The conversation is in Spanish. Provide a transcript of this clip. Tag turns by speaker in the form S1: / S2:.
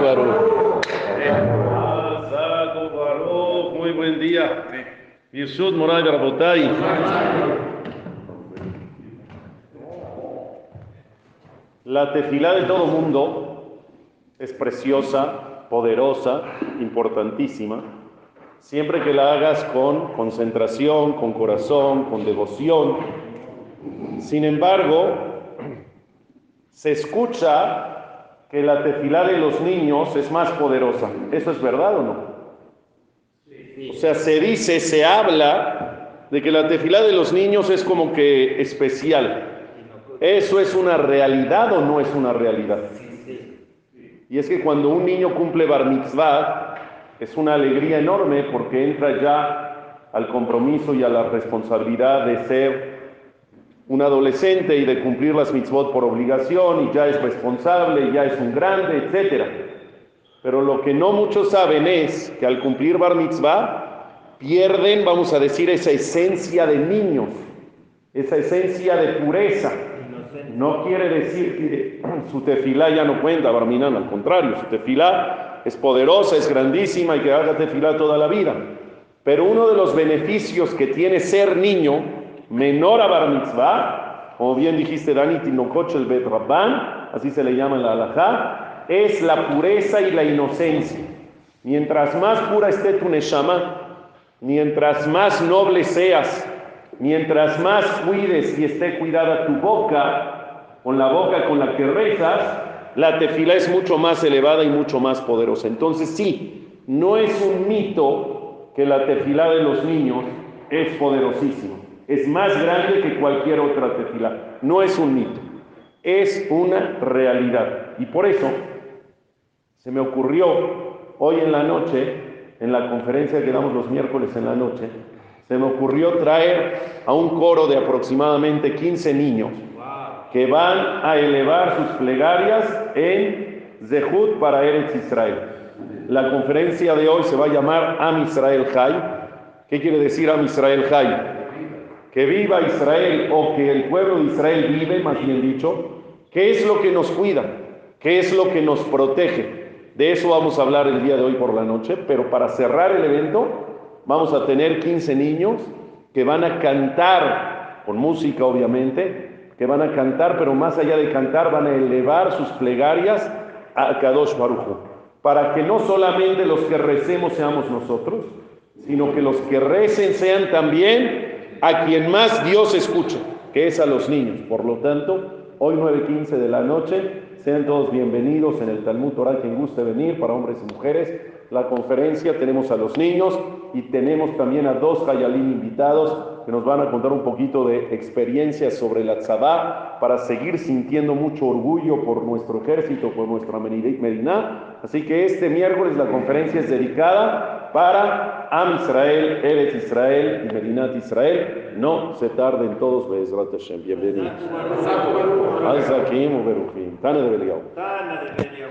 S1: Baruch.
S2: Muy buen día. Yesud Moray Barabotay. La tefilá de todo mundo es preciosa, poderosa, importantísima, siempre que la hagas con concentración, con corazón, con devoción. Sin embargo, se escucha que la tefilá de los niños es más poderosa. ¿Eso es verdad o no? O sea, se dice, se habla de que la tefilá de los niños es como que especial. ¿Eso es una realidad o no es una realidad? Y es que cuando un niño cumple bar mitzvah, es una alegría enorme porque entra ya al compromiso y a la responsabilidad de ser un adolescente y de cumplir las mitzvot por obligación y ya es responsable, ya es un grande, etc. Pero lo que no muchos saben es que al cumplir bar mitzvah pierden, vamos a decir, esa esencia de niños, esa esencia de pureza. No quiere decir que su tefilá ya no cuenta, Barminan, al contrario, su tefilá es poderosa, es grandísima y que haga tefilá toda la vida. Pero uno de los beneficios que tiene ser niño, menor a bar mitzvah, como bien dijiste Dani Bet Rabban, así se le llama en la halajá, es la pureza y la inocencia. Mientras más pura esté tu neshama, mientras más noble seas, mientras más cuides y esté cuidada tu boca, con la boca con la que rezas, la tefila es mucho más elevada y mucho más poderosa. Entonces sí, no es un mito que la tefila de los niños es poderosísima. Es más grande que cualquier otra tefila. No es un mito, es una realidad. Y por eso se me ocurrió hoy en la noche, en la conferencia que damos los miércoles en la noche, se me ocurrió traer a un coro de aproximadamente 15 niños que van a elevar sus plegarias en Zehut para Eretz Israel. La conferencia de hoy se va a llamar Am Israel Jai. ¿Qué quiere decir Am Israel Jai? Que viva Israel o que el pueblo de Israel vive, más bien dicho. ¿Qué es lo que nos cuida? ¿Qué es lo que nos protege? De eso vamos a hablar el día de hoy por la noche, pero para cerrar el evento vamos a tener 15 niños que van a cantar, con música obviamente, que van a cantar, pero más allá de cantar van a elevar sus plegarias a Kadosh Baruj para que no solamente los que recemos seamos nosotros, sino que los que recen sean también a quien más Dios escucha, que es a los niños. Por lo tanto, hoy 9.15 de la noche, sean todos bienvenidos en el Talmud Torah, quien guste venir, para hombres y mujeres. La conferencia tenemos a los niños y tenemos también a dos Hayalim invitados que nos van a contar un poquito de experiencias sobre la tzadá para seguir sintiendo mucho orgullo por nuestro ejército, por nuestra Medina. Así que este miércoles la conferencia es dedicada para Am Israel, Eretz Israel y Medinat Israel. No se tarden todos, Bezrat Hashem. Bienvenidos. Tana de.